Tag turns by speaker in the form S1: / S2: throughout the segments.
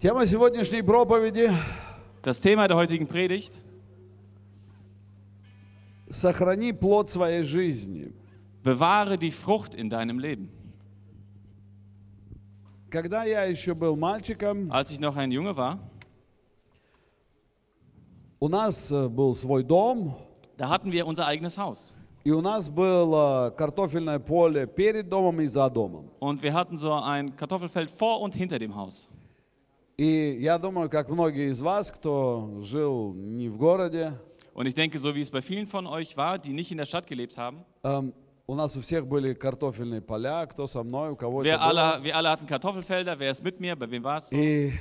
S1: Тема сегодняшней проповеди
S2: Das Thema der heutigen Predigt, –
S1: «Сохрани плод своей жизни».
S2: bewahre die Frucht in deinem Leben.
S1: Когда я еще был мальчиком,
S2: Als ich noch ein Junge war,
S1: у нас э, был свой дом,
S2: da hatten wir unser eigenes Haus.
S1: и у нас было картофельное поле перед домом и за домом.
S2: Und wir hatten so ein Kartoffelfeld vor und hinter dem Haus.
S1: И я думаю, как многие из вас, кто жил не в городе,
S2: Und ich denke, so wie es bei vielen von euch war, die nicht in der Stadt gelebt haben,
S1: эм, у нас у всех были картофельные поля, кто со мной, у кого
S2: wir
S1: это было.
S2: alle, wir alle hatten Kartoffelfelder. Wer ist mit mir? Bei wem war es?
S1: И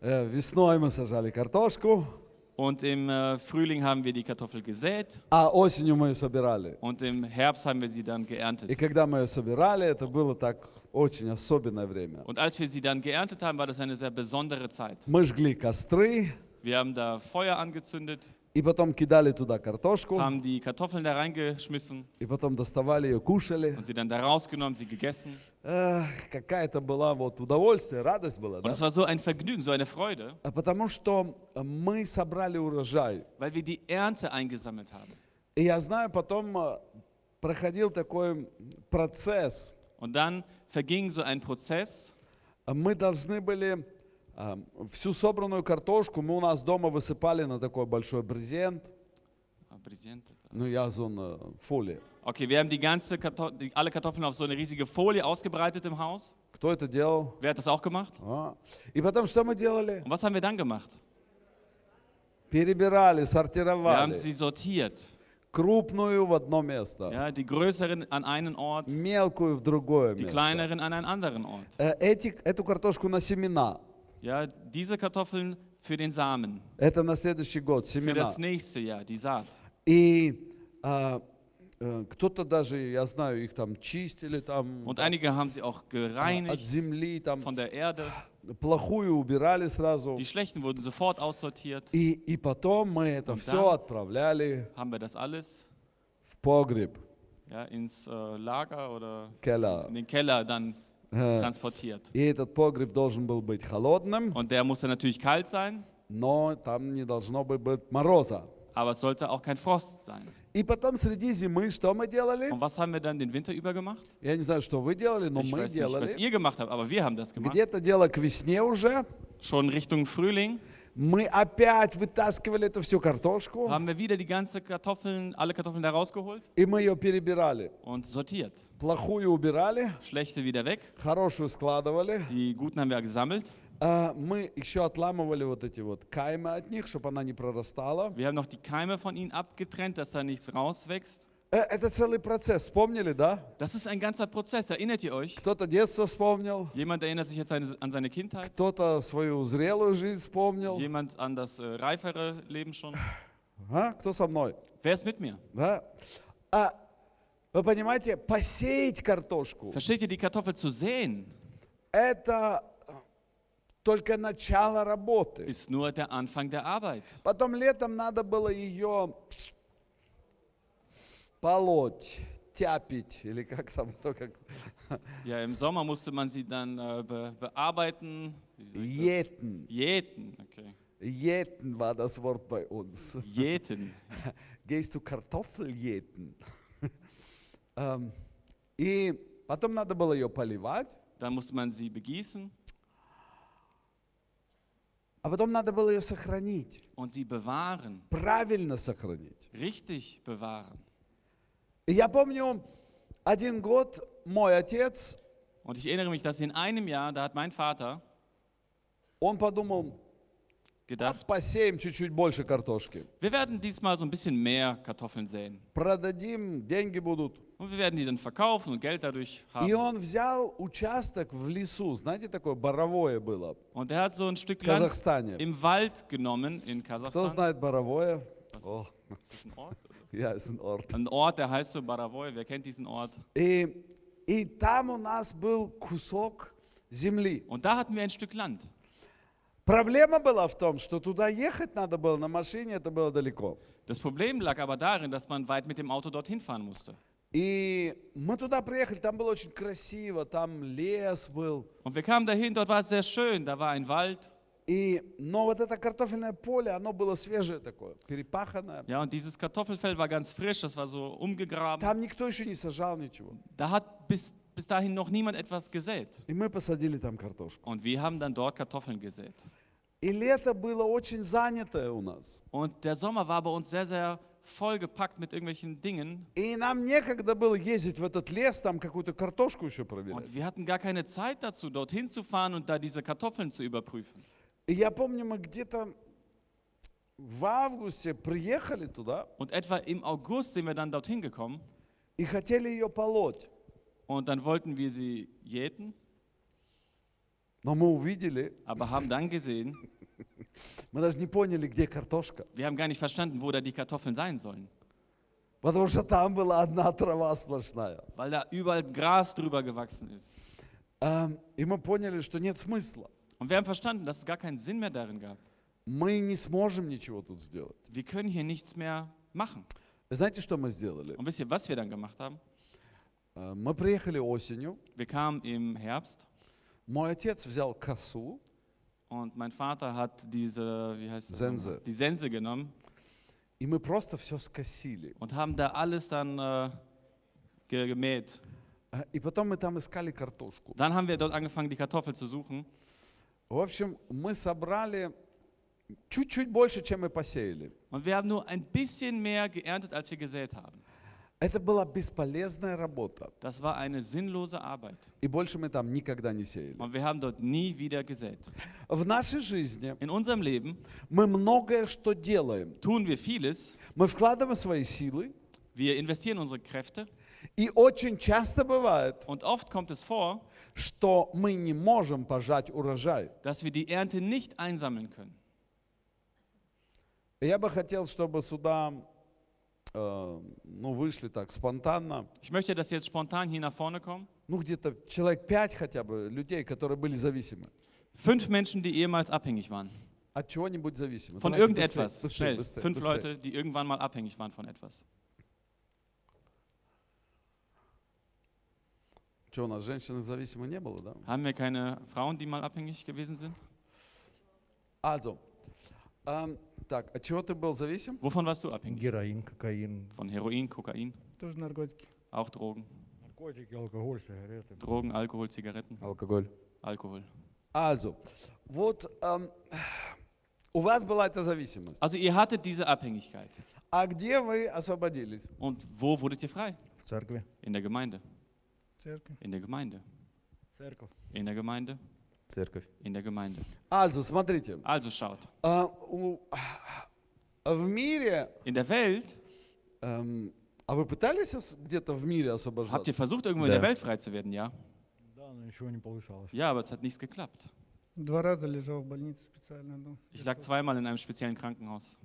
S1: э, весной мы сажали картошку,
S2: Und im äh, Frühling haben wir die Kartoffel gesät
S1: а осенью мы ее собирали.
S2: und im Herbst haben wir sie dann
S1: И
S2: geerntet.
S1: когда мы ее собирали, это было так очень особенное время.
S2: Und als wir sie dann geerntet haben, war das eine sehr besondere Zeit.
S1: Мы жгли костры,
S2: Wir haben da Feuer angezündet,
S1: И потом кидали туда картошку,
S2: haben die Kartoffeln da reingeschmissen
S1: и потом доставали ее, кушали.
S2: und sie dann da rausgenommen, sie gegessen.
S1: Эх, какая-то была вот удовольствие, радость была,
S2: Und
S1: да?
S2: es war so ein Vergnügen, so eine Freude,
S1: А Потому что мы собрали урожай.
S2: weil wir die Ernte eingesammelt haben.
S1: И я знаю, потом э, проходил такой процесс.
S2: Und dann verging so ein Prozess.
S1: Мы должны были э, всю собранную картошку, мы у нас дома высыпали на такой большой брезент, ну я зон фолии.
S2: Okay, wir haben die ganze Karto die, alle Kartoffeln auf so eine riesige Folie ausgebreitet im Haus.
S1: Кто это делал?
S2: Wer hat das auch gemacht?
S1: А. И потом что мы делали?
S2: Und was haben wir dann gemacht?
S1: Перебирали,
S2: Wir haben
S1: сортировали.
S2: sie sortiert.
S1: Крупную в одно место,
S2: Ja, die größeren an einen Ort,
S1: мелкую в другое
S2: die
S1: место.
S2: kleineren an einen anderen Ort.
S1: Э, Эти, эту картошку на семена.
S2: Ja, diese Kartoffeln für den Samen,
S1: Это на следующий год,
S2: für
S1: семена.
S2: das nächste Jahr, die Saat.
S1: И а, э, кто-то даже, я знаю, их там чистили, там
S2: Und einige haben sie auch
S1: а, от
S2: gereinigt
S1: земли, там
S2: von der Erde.
S1: плохую убирали сразу.
S2: Die schlechten wurden sofort aussortiert.
S1: И, и потом мы это
S2: Und
S1: все
S2: dann-
S1: отправляли
S2: Haben wir das alles
S1: в погреб,
S2: ja, ins äh, Lager oder
S1: келя.
S2: in den Keller dann
S1: Э,
S2: transportiert.
S1: И этот погреб должен был быть холодным,
S2: Und der musste natürlich kalt sein,
S1: но там не должно быть быть мороза.
S2: aber es sollte auch kein Frost sein.
S1: И потом среди зимы что мы делали?
S2: Und was haben wir dann den Winter über gemacht?
S1: Я не знаю, что вы делали, но
S2: Ich
S1: мы
S2: weiß nicht, was
S1: делали.
S2: ihr gemacht habt, aber wir haben das gemacht.
S1: Где-то дело к весне уже.
S2: Schon Richtung Frühling
S1: Мы опять вытаскивали эту всю картошку,
S2: haben wir wieder die ganze Kartoffeln, alle Kartoffeln da rausgeholt
S1: и мы ее перебирали.
S2: und sortiert.
S1: Плохую убирали,
S2: Schlechte wieder weg,
S1: хорошую складывали.
S2: die guten haben wir gesammelt.
S1: А мы еще отламывали вот эти вот каймы от них, чтобы она не прорастала.
S2: Wir haben noch die Keime von ihnen abgetrennt, dass da nichts rauswächst.
S1: Э, Это целый процесс, вспомнили, да?
S2: Das ist ein ganzer Prozess, erinnert ihr euch?
S1: Кто-то детство вспомнил,
S2: Jemand erinnert sich jetzt an an seine Kindheit,
S1: кто-то свою зрелую жизнь вспомнил.
S2: jemand an das äh, reifere Leben schon.
S1: А? Кто со мной?
S2: Wer ist mit mir?
S1: Да? А, вы понимаете, посеять картошку
S2: Versteht ihr, die Kartoffel zu säen, –
S1: это только начало работы.
S2: ist nur der Anfang der Arbeit.
S1: Потом летом надо было ее полоть, тяпить, или как там, то как,
S2: Ja, im Sommer musste man sie dann äh, be bearbeiten. Wie soll ich das?
S1: етн.
S2: Jäten, okay.
S1: Jäten war das Wort bei uns.
S2: Jäten.
S1: Gehst du Kartoffel jäten? Ähm, И потом надо было ее поливать,
S2: Dann musste man sie begießen
S1: а потом надо было ее сохранить,
S2: und sie bewahren.
S1: правильно сохранить.
S2: Richtig bewahren.
S1: И я помню, один год мой отец,
S2: Und ich erinnere mich, dass in einem Jahr, da hat mein Vater
S1: он подумал, «А
S2: gedacht,
S1: посеем чуть-чуть больше картошки.
S2: wir werden diesmal so ein bisschen mehr Kartoffeln säen.
S1: Продадим, деньги будут.
S2: Und wir werden die dann verkaufen und Geld dadurch
S1: И
S2: haben.
S1: он взял участок в лесу, знаете, такое боровое было
S2: Und er hat so ein Stück
S1: в
S2: Land
S1: Казахстане.
S2: im Wald genommen in
S1: Кто
S2: Kasachstan.
S1: знает боровое?
S2: Was
S1: О,
S2: ist das ein Ort?
S1: я из Орт.
S2: Ein Ort, der heißt so Baravoy. Wer kennt diesen Ort?
S1: И, и там у нас был кусок земли.
S2: Und da hatten wir ein Stück Land.
S1: Проблема была в том, что туда ехать надо было на машине, это было далеко.
S2: Das Problem lag aber darin, dass man weit mit dem Auto dorthin fahren musste.
S1: И мы туда приехали, там было очень красиво, там лес был.
S2: Und wir kamen dahin, dort war es sehr schön, da war ein Wald.
S1: И, но вот это картофельное поле, оно было свежее такое, перепаханное.
S2: Ja, und dieses Kartoffelfeld war ganz frisch, das war so umgegraben.
S1: Там никто еще не сажал ничего.
S2: Da hat bis, bis dahin noch niemand etwas gesät.
S1: И мы посадили там картошку.
S2: Und wir haben dann dort Kartoffeln gesät.
S1: И лето было очень занятое у нас.
S2: Und der Sommer war bei uns sehr, sehr vollgepackt mit irgendwelchen Dingen.
S1: И нам некогда было ездить в этот лес, там какую-то картошку еще проверять.
S2: Und wir hatten gar keine Zeit dazu, dorthin zu fahren und da diese Kartoffeln zu überprüfen.
S1: И я помню, мы где-то в августе приехали туда
S2: Und etwa im August sind wir dann dorthin gekommen
S1: и хотели ее полоть.
S2: und dann wollten wir sie jäten,
S1: Но мы увидели,
S2: aber haben dann gesehen,
S1: мы даже не поняли, где картошка.
S2: wir haben gar nicht verstanden, wo da die Kartoffeln sein sollen,
S1: Потому что там была одна трава сплошная.
S2: weil da überall Gras drüber gewachsen ist.
S1: А, И мы поняли, что нет смысла.
S2: Und wir haben verstanden, dass es gar keinen Sinn mehr darin gab.
S1: Мы не сможем ничего тут сделать.
S2: Wir können hier nichts mehr machen.
S1: Знаете, что мы сделали?
S2: Und wisst ihr, was wir dann gemacht haben?
S1: А, Мы приехали осенью.
S2: Wir kamen im Herbst
S1: Мой отец взял косу
S2: und mein Vater hat diese, wie heißt das?
S1: Sense.
S2: nochmal? Die Sense genommen
S1: И мы просто все скосили.
S2: und haben da alles dann äh, ge- gemäht.
S1: А, И потом мы там искали картошку.
S2: Dann haben wir dort angefangen, die Kartoffel zu suchen.
S1: В общем, мы собрали чуть-чуть больше, чем мы посеяли.
S2: Und wir haben nur ein bisschen mehr geerntet, als wir gesät haben.
S1: Это была бесполезная работа.
S2: Das war eine sinnlose Arbeit.
S1: И больше мы там никогда не сеяли.
S2: Und wir haben dort nie wieder gesät.
S1: В нашей жизни
S2: In unserem Leben
S1: мы многое что делаем.
S2: tun wir vieles.
S1: Мы вкладываем свои силы.
S2: Wir investieren unsere Kräfte.
S1: И очень часто бывает,
S2: Und oft kommt es vor,
S1: что мы не можем пожать урожай.
S2: dass wir die Ernte nicht einsammeln können.
S1: И Я бы хотел, чтобы сюда э, ну, вышли так спонтанно.
S2: Ich möchte, dass Sie jetzt spontan hier nach vorne kommen.
S1: Ну, где-то человек пять хотя бы людей, которые были зависимы.
S2: Fünf Menschen, die ehemals abhängig waren.
S1: От чего-нибудь зависимы.
S2: Von
S1: Давайте
S2: irgendetwas.
S1: быстрее,
S2: Schnell.
S1: быстрее,
S2: Fünf
S1: быстрее.
S2: Leute, die irgendwann mal abhängig waren von etwas.
S1: Что, у нас женщины зависимы не было, да?
S2: Haben wir keine Frauen, die mal abhängig gewesen sind?
S1: Also, эм, так, от чего ты был зависим?
S2: Wovon warst du abhängig?
S3: Героин, кокаин,
S2: Von Heroin, Kokain,
S4: Тоже наркотики.
S2: auch Drogen.
S3: наркотики, алкоголь, сигареты.
S2: Drogen, Alkohol, Zigaretten,
S5: Алкоголь.
S2: Alkohol.
S1: Also, вот эм, у вас была эта зависимость.
S2: Also ihr hattet diese Abhängigkeit.
S1: А где вы освободились?
S2: Und wo wurdet ihr frei?
S3: В церкви.
S2: In der Gemeinde.
S4: Церковь.
S2: In der Gemeinde.
S3: Церковь.
S2: In der Gemeinde.
S5: Церковь.
S2: In der Gemeinde.
S1: Also, смотрите,
S2: Also schaut.
S1: а, у- в мире,
S2: In der Welt
S1: эм, а вы пытались ос- где-то в мире
S2: habt
S1: освобождаться?
S2: ihr versucht, irgendwo in
S5: Да.
S2: der Welt frei zu werden, ja?
S3: Да, но ничего не получалось.
S2: Ja, aber es hat nichts geklappt.
S4: Два раза лежал в больнице специально. Ну,
S2: Ich lag zweimal in einem speziellen Krankenhaus.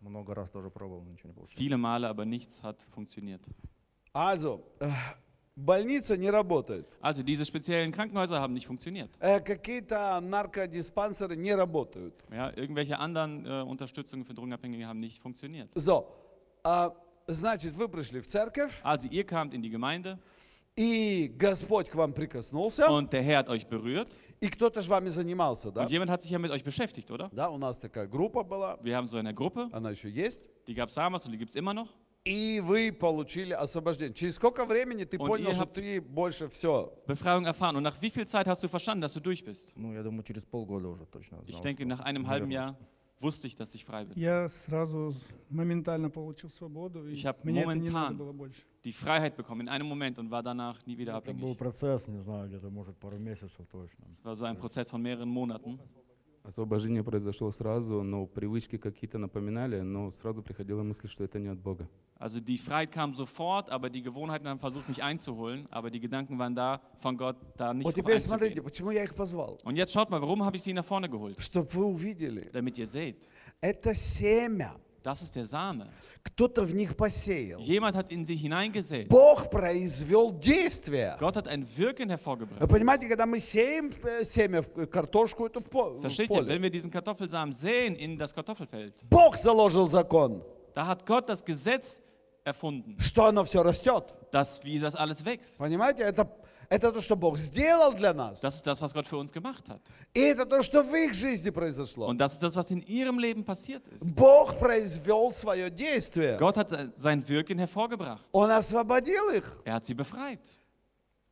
S3: Много раз тоже пробовал, ничего не получалось.
S2: Viele Male, aber nichts hat funktioniert.
S1: Also, э, больница не работает.
S2: Also diese speziellen Krankenhäuser haben nicht funktioniert.
S1: Э, Какие-то наркодиспансеры не работают.
S2: Ja, irgendwelche anderen äh, Unterstützungen für Drogenabhängige haben nicht funktioniert.
S1: So, а, значит, вы пришли в церковь,
S2: Also ihr kamt in die Gemeinde
S1: и Господь к вам прикоснулся,
S2: und der Herr hat euch berührt
S1: и кто-то же вами занимался, да?
S2: und jemand hat sich ja mit euch beschäftigt, oder?
S1: Да, у нас такая группа была,
S2: Wir haben so eine Gruppe,
S1: она еще есть.
S2: die gab es damals und die gibt es immer noch.
S1: И вы получили освобождение. Через сколько времени ты
S2: Und
S1: понял,
S2: ihr
S1: что
S2: habt-
S1: ты больше все?
S2: Befreiung erfahren. Und nach wie viel Zeit hast du verstanden, dass du durch bist?
S3: Ну, я думаю, через полгода уже точно
S2: Ich
S3: знал,
S2: denke,
S3: что
S2: nach einem halben
S3: наверное,
S2: Jahr wusste ich, dass ich frei bin.
S4: Я сразу моментально получил свободу, и
S2: Ich hab
S4: мне это не надо
S2: momentan
S4: было больше.
S2: Die Freiheit bekommen in einem Moment und war danach nie wieder
S6: Это был
S2: abhängig.
S6: процесс, не знаю, где-то, может, пару месяцев точно.
S2: Es war so ein Prozess von mehreren Monaten.
S5: Освобождение произошло сразу, но привычки какие-то напоминали, но сразу приходила мысль, что это не от Бога.
S2: Also die Freiheit kam sofort, aber die Gewohnheiten haben versucht, mich einzuholen. Aber die Gedanken waren da, von Gott da nicht
S1: Вот теперь смотрите, почему я их позвал.
S2: Und jetzt schaut mal, warum habe ich sie nach vorne geholt?
S1: Чтобы вы увидели,
S2: Damit ihr seht,
S1: это семя.
S2: das ist der Same.
S1: Кто-то в них посеял.
S2: Jemand hat in sie hineingesät.
S1: Бог произвел действие.
S2: Gott hat ein Wirken
S1: Вы
S2: hervorgebracht.
S1: понимаете, когда мы сеем э, семя в э, картошку, это в по- в
S2: Versteht ihr,
S1: поле.
S2: wenn wir diesen Kartoffelsamen säen in das Kartoffelfeld,
S1: Бог заложил закон,
S2: da hat Gott das Gesetz erfunden,
S1: что оно все растет.
S2: dass wie das alles wächst.
S1: Понимаете, это, Это то, что Бог сделал для нас.
S2: Das ist das, was Gott für uns gemacht hat.
S1: И это то, что в их жизни произошло.
S2: Und das ist das, was in ihrem Leben passiert ist.
S1: Бог произвел свое действие.
S2: Gott hat äh, sein Wirken hervorgebracht.
S1: Он освободил их.
S2: Er hat sie befreit.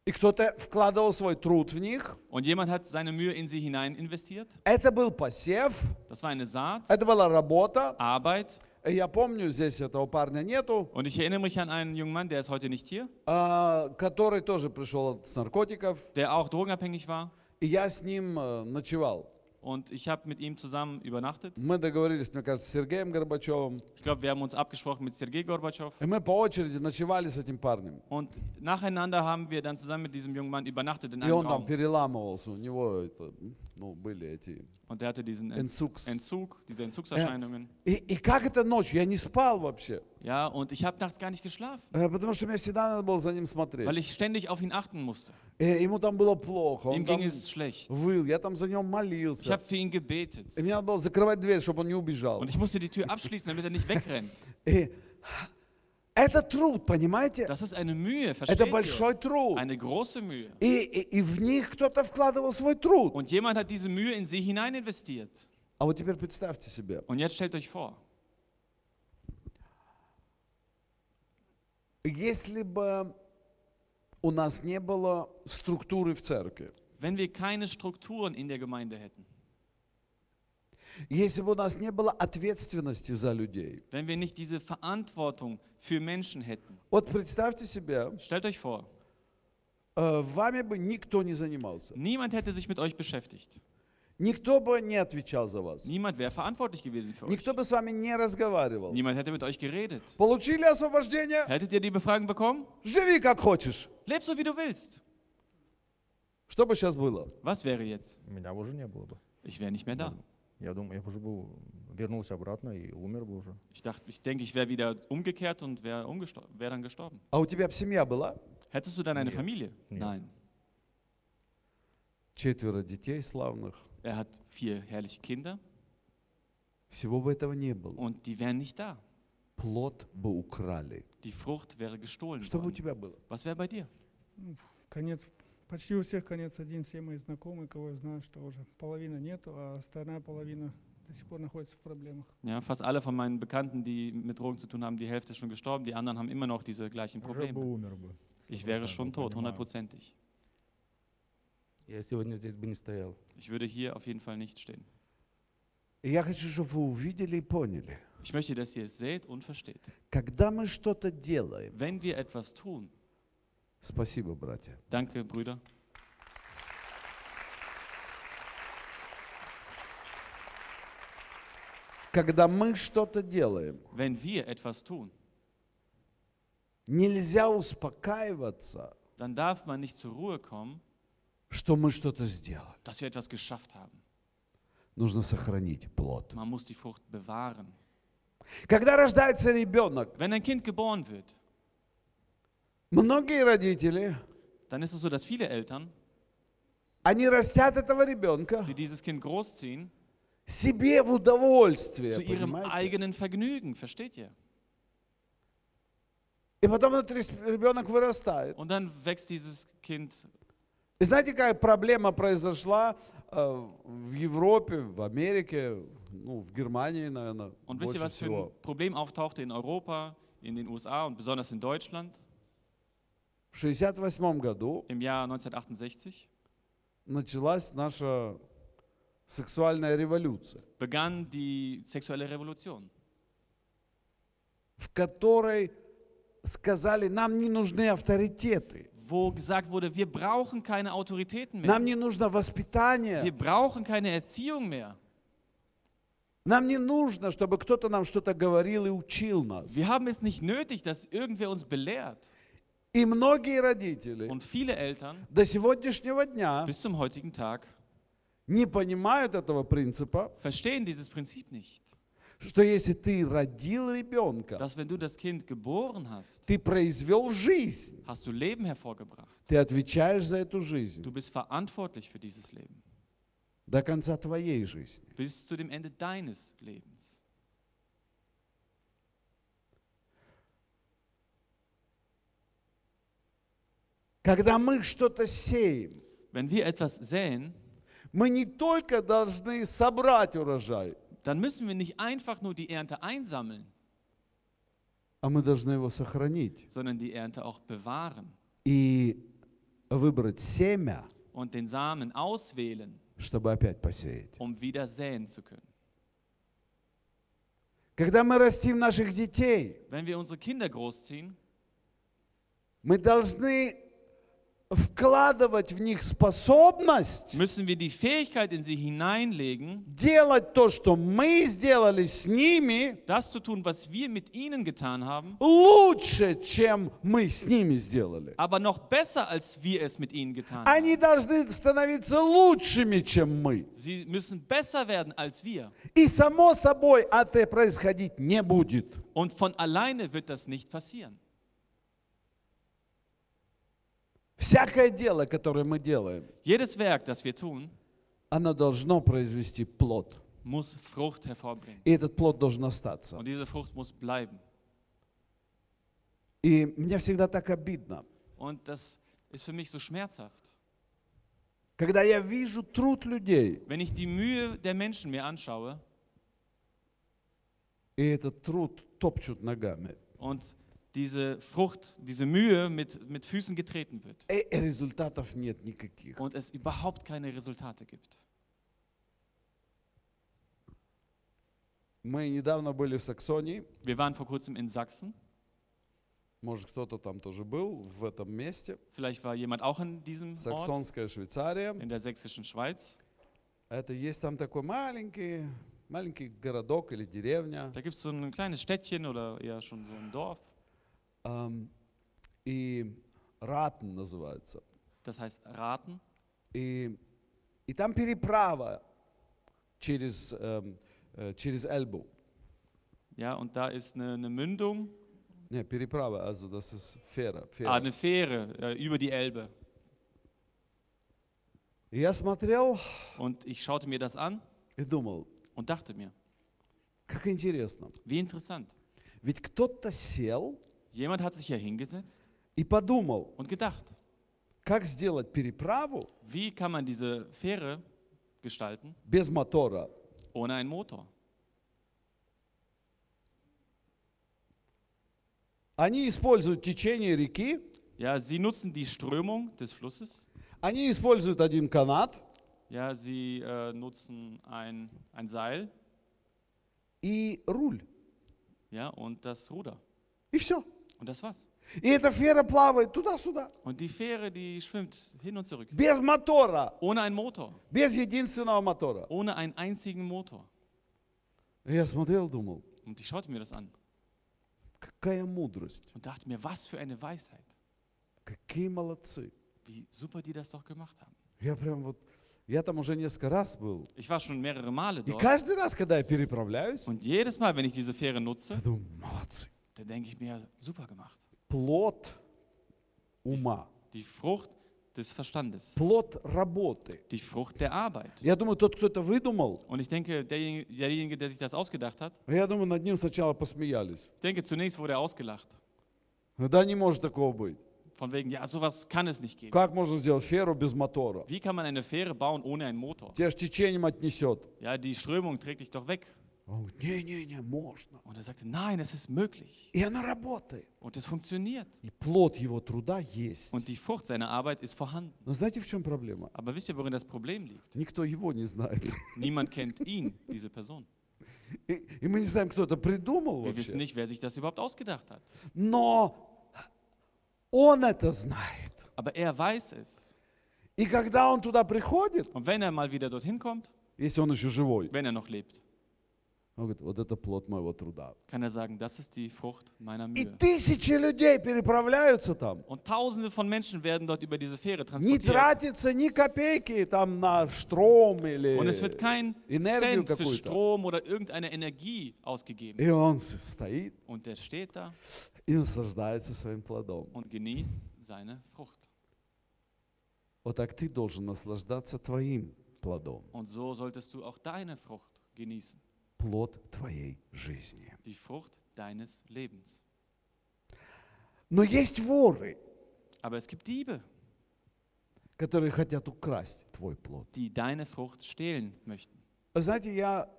S1: И кто-то вкладывал свой труд в них.
S2: Und jemand hat seine Mühe in sie hinein investiert.
S1: Это был посев,
S2: Das war eine Saat,
S1: это была работа.
S2: Arbeit.
S1: И Я помню, здесь этого парня нету,
S2: Und ich erinnere mich an einen jungen Mann, der ist heute nicht hier,
S1: а, который тоже пришел с наркотиков.
S2: der auch drogenabhängig war.
S1: И я с ним э, ночевал.
S2: Und ich habe mit ihm zusammen übernachtet.
S1: Мы договорились, мне кажется, с Сергеем Горбачевым.
S2: Ich glaube, wir haben uns abgesprochen mit Sergei Gorbatschow.
S1: И мы по очереди ночевали с этим парнем.
S2: Und nacheinander haben wir dann zusammen mit diesem jungen Mann übernachtet in
S1: И
S2: einem
S1: он там
S2: Raum.
S1: переламывался, у него это, ну, были эти...
S2: Und der hatte diesen Ents
S1: Entzugs-
S2: Entzug, diese Entzugserscheinungen.
S1: И, и как это ночью? Я не спал вообще.
S2: Ja, und ich habe nachts gar nicht geschlafen,
S1: Э, Потому что мне всегда надо было за ним смотреть.
S2: weil ich ständig auf ihn achten musste.
S1: Э, Ему там было плохо, он
S2: Ihm
S1: там
S2: ging es schlecht.
S1: выл, я там за него
S2: Ich
S1: молился.
S2: habe für ihn gebetet.
S1: И мне надо было закрывать дверь, чтобы он не убежал.
S2: Und ich musste die Tür abschließen, damit er nicht wegrennt.
S1: И это труд, понимаете?
S2: Das ist eine Mühe,
S1: Это большой
S2: ihr?
S1: труд.
S2: Eine große Mühe.
S1: И, и, и в них кто-то вкладывал свой труд.
S2: Und jemand hat diese Mühe in sie hinein investiert.
S1: А вот теперь представьте себе,
S2: Und jetzt stellt euch vor,
S1: если бы у нас не было структуры в церкви,
S2: wenn wir keine Strukturen in der Gemeinde hätten,
S1: если бы у нас не было ответственности за людей.
S2: wenn wir nicht diese Verantwortung für Menschen hätten.
S1: Вот представьте себе,
S2: Stellt euch vor,
S1: э, вами бы никто не занимался.
S2: niemand hätte sich mit euch beschäftigt.
S1: Никто бы не отвечал за вас.
S2: Niemand wäre verantwortlich gewesen für euch.
S1: Никто бы с вами не разговаривал.
S2: Niemand hätte mit euch geredet.
S1: Получили освобождение?
S2: Hättet ihr die Befragung bekommen?
S1: Живи как хочешь.
S2: Leb so, wie du willst.
S1: Что бы сейчас было?
S2: Was wäre jetzt?
S3: Меня бы уже не было бы.
S2: Ich wäre nicht mehr da.
S3: Я думаю, я бы уже был, вернулся обратно и умер бы уже.
S2: Ich dachte, ich denke, ich wäre wieder umgekehrt und wäre wäre dann gestorben.
S1: А у тебя семья была?
S2: Hättest du dann eine
S3: Nee.
S2: Familie?
S3: Nee.
S2: Nein.
S1: Четверо детей славных.
S2: Er hat vier herrliche Kinder
S1: Всего бы этого не было.
S2: und die wären nicht da.
S1: Плод бы украли.
S2: Die Frucht wäre gestohlen
S1: Что бы у
S2: worden.
S1: тебя было?
S2: Was wäre bei dir?
S4: Конец, почти у всех конец один, все мои знакомые, кого я знаю, что уже половина нету, а остальная половина
S2: Ja, fast alle von meinen Bekannten, die mit Drogen zu tun haben, die Hälfte ist schon gestorben, die anderen haben immer noch diese gleichen Probleme. Ich wäre schon tot, hundertprozentig. Ich würde hier auf jeden Fall nicht stehen. Ich möchte, dass ihr es seht und versteht. Wenn wir etwas tun, Danke, Brüder.
S1: Когда мы что-то делаем,
S2: wenn wir etwas tun,
S1: нельзя успокаиваться,
S2: dann darf man nicht zur Ruhe kommen,
S1: что мы что-то сделали.
S2: dass wir etwas geschafft haben.
S1: Нужно сохранить плод.
S2: Man muss die Frucht bewahren.
S1: Когда рождается ребенок,
S2: Wenn ein Kind geboren wird,
S1: многие родители,
S2: dann ist es so, dass viele Eltern,
S1: они растят этого ребенка
S2: sie dieses Kind großziehen
S1: себе в удовольствие,
S2: zu ihrem
S1: понимаете?
S2: eigenen Vergnügen, versteht ihr?
S1: И потом этот ребенок вырастает.
S2: Und dann wächst dieses Kind.
S1: И знаете, какая проблема произошла э, в Европе, в Америке, ну, в Германии, наверное,
S2: Und wisst ihr,
S1: больше
S2: was für
S1: всего.
S2: Problem auftauchte in Europa, in den USA und besonders in Deutschland
S1: В 1968 году
S2: im Jahr 1968?
S1: началась наша сексуальная революция,
S2: begann die sexuelle Revolution,
S1: в которой сказали, нам не нужны авторитеты,
S2: wo gesagt wurde, wir brauchen keine Autoritäten mehr.
S1: нам не нужно
S2: Wir
S1: воспитание,
S2: brauchen keine Erziehung mehr.
S1: нам не нужно, чтобы кто-то нам что-то говорил и учил нас.
S2: Wir haben es nicht nötig, dass irgendwer uns belehrt.
S1: И многие родители
S2: Und viele Eltern
S1: до сегодняшнего дня
S2: bis zum heutigen Tag
S1: не понимают этого принципа,
S2: verstehen dieses Prinzip nicht,
S1: что если ты родил ребенка,
S2: dass wenn du das Kind geboren hast,
S1: ты произвел жизнь,
S2: hast du Leben hervorgebracht.
S1: ты отвечаешь за эту жизнь
S2: Du bist verantwortlich für dieses Leben
S1: до конца твоей жизни.
S2: bis zu dem Ende deines Lebens.
S1: Когда мы что-то сеем,
S2: Wenn wir etwas säen,
S1: мы не только должны собрать урожай,
S2: dann müssen wir nicht einfach nur die Ernte einsammeln,
S1: а мы должны его сохранить
S2: sondern die Ernte auch bewahren
S1: и выбрать семя,
S2: und den Samen auswählen,
S1: чтобы опять посеять.
S2: um wieder säen zu können.
S1: Когда мы растим наших детей,
S2: Wenn wir unsere Kinder großziehen,
S1: мы должны вкладывать в них способность
S2: müssen wir die Fähigkeit in sie hineinlegen,
S1: делать то, что мы сделали с ними,
S2: das zu tun, was wir mit ihnen getan haben,
S1: лучше, чем мы с ними сделали.
S2: aber noch besser, als wir es mit ihnen getan haben.
S1: Они должны становиться лучшими, чем мы.
S2: Sie müssen besser werden als wir.
S1: И само собой это происходить не будет.
S2: Und von alleine wird das nicht passieren.
S1: Всякое дело, которое мы делаем,
S2: Jedes Werk, das wir tun,
S1: оно должно произвести плод.
S2: muss Frucht hervorbringen.
S1: И этот плод должен остаться.
S2: Und diese Frucht muss bleiben.
S1: И мне всегда так обидно,
S2: Und das ist für mich so schmerzhaft.
S1: когда я вижу труд людей,
S2: Wenn ich die Mühe der Menschen mir anschaue
S1: и этот труд топчут ногами,
S2: und diese Frucht, diese Mühe mit, mit Füßen getreten wird
S1: и результатов нет никаких.
S2: und es überhaupt keine Resultate gibt.
S1: Мы недавно были в Саксонии,
S2: Wir waren vor kurzem in Sachsen.
S1: может кто-то там тоже был, в этом месте.
S2: Vielleicht war jemand auch in diesem Ort,
S1: Саксонская Швейцария.
S2: in der sächsischen Schweiz.
S1: Это есть там такой маленький, маленький городок или деревня.
S2: Da gibt es so ein kleines Städtchen oder eher schon so ein Dorf.
S1: ам, и Ратн называется.
S2: Das heißt Raten.
S1: И, и там переправа через, эм, э, через Эльбу.
S2: Ja, und da ist eine, eine Mündung,
S1: Не, переправа, also das ist Fähre. Fähre.
S2: ah, eine Fähre äh, über die Elbe.
S1: И я смотрел
S2: Und ich schaute mir das an
S1: и думал,
S2: und dachte mir,
S1: как интересно.
S2: wie interessant.
S1: Ведь кто-то сел
S2: Jemand hat sich hier hingesetzt
S1: и подумал,
S2: und gedacht,
S1: как сделать переправу
S2: wie kann man diese Fähre gestalten
S1: без мотора.
S2: ohne einen Motor.
S1: Они используют течение реки,
S2: Ja, sie nutzen die Strömung des Flusses.
S1: они используют один канат
S2: Ja, sie äh, nutzen ein, ein Seil
S1: и руль.
S2: ja, und das Ruder.
S1: И все.
S2: Und das war's.
S1: И эта фера плавает туда-сюда.
S2: Und die Fähre, die schwimmt hin und zurück.
S1: Без мотора.
S2: Ohne einen Motor.
S1: Без единственного мотора.
S2: Ohne einen einzigen Motor.
S1: И Я смотрел, думал,
S2: Und ich schaute mir das an
S1: какая мудрость.
S2: und dachte mir, was für eine Weisheit.
S1: Какие молодцы.
S2: Wie super die das doch gemacht haben.
S1: Я прям вот, я там уже несколько раз был.
S2: Ich war schon mehrere Male
S1: И
S2: dort.
S1: каждый раз, когда я переправляюсь,
S2: Und jedes Mal, wenn ich diese Fähre nutze,
S1: я думаю, молодцы.
S2: dann denke ich mir, super gemacht.
S1: Плод ума,
S2: Die Frucht des Verstandes.
S1: плод работы.
S2: Die Frucht der Arbeit.
S1: Я думаю, тот, кто это выдумал,
S2: Und ich denke, derjenige, derjenige, der sich das ausgedacht hat,
S1: я думаю, над ним сначала посмеялись.
S2: ich denke, zunächst wurde er ausgelacht.
S1: Да не может такого быть.
S2: Von wegen, ja, sowas kann es nicht geben.
S1: Как можно сделать феру без мотора?
S2: Wie kann man eine Fähre bauen ohne einen Motor?
S1: Тебя ж течением отнесет.
S2: Ja, die Strömung trägt dich doch weg.
S1: Он говорит, не-не-не, можно.
S2: Und er sagte, nein, es ist möglich.
S1: И она работает.
S2: Und es funktioniert.
S1: И плод его труда есть.
S2: Und die Frucht seiner Arbeit ist vorhanden.
S1: Но знаете, в чем проблема?
S2: Aber wisst ihr, worin das Problem liegt?
S1: Никто его не знает.
S2: Niemand kennt ihn, diese Person.
S1: И, и мы не знаем, кто это придумал
S2: Wir wissen
S1: вообще.
S2: nicht, wer sich das überhaupt ausgedacht hat.
S1: Но он это знает.
S2: Aber er weiß es.
S1: И когда он туда приходит,
S2: Und wenn er mal wieder dorthin kommt,
S1: если он еще живой,
S2: wenn er noch lebt,
S1: он говорит, вот это плод моего труда.
S2: kann er sagen, das ist die Frucht meiner
S1: И
S2: Mühe.
S1: тысячи людей переправляются там.
S2: Und tausende von Menschen werden dort über diese Fähre
S1: Не
S2: transportiert.
S1: тратится ни копейки там на штром или...
S2: Und es wird kein
S1: Энергию
S2: Cent für
S1: какую-то.
S2: Strom oder irgendeine Energie ausgegeben.
S1: И он стоит
S2: Und der steht da
S1: и наслаждается своим плодом.
S2: und genießt seine Frucht.
S1: Вот так ты должен наслаждаться твоим плодом.
S2: Und so solltest du auch deine Frucht genießen.
S1: Плод твоей жизни.
S2: Die Frucht deines Lebens.
S1: Но есть воры.
S2: Aber es gibt Diebe.
S1: которые хотят украсть твой плод.
S2: die deine Frucht stehlen möchten.
S1: Знаете, я...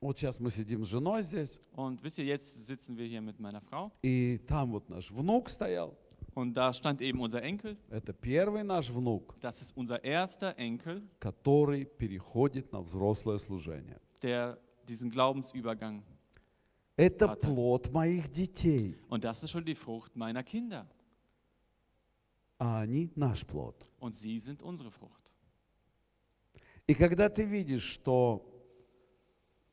S1: Вот сейчас мы сидим с женой здесь,
S2: Und wisst ihr, jetzt sitzen wir hier mit meiner Frau
S1: и там вот наш внук стоял.
S2: und da stand eben unser Enkel.
S1: Это первый наш внук,
S2: Das ist unser erster Enkel,
S1: который переходит на взрослое служение.
S2: Der diesen Glaubensübergang.
S1: Это
S2: Папа.
S1: плод моих детей,
S2: Und das ist schon die Frucht meiner Kinder.
S1: а они наш плод.
S2: Und sie sind unsere Frucht.
S1: И когда ты видишь, что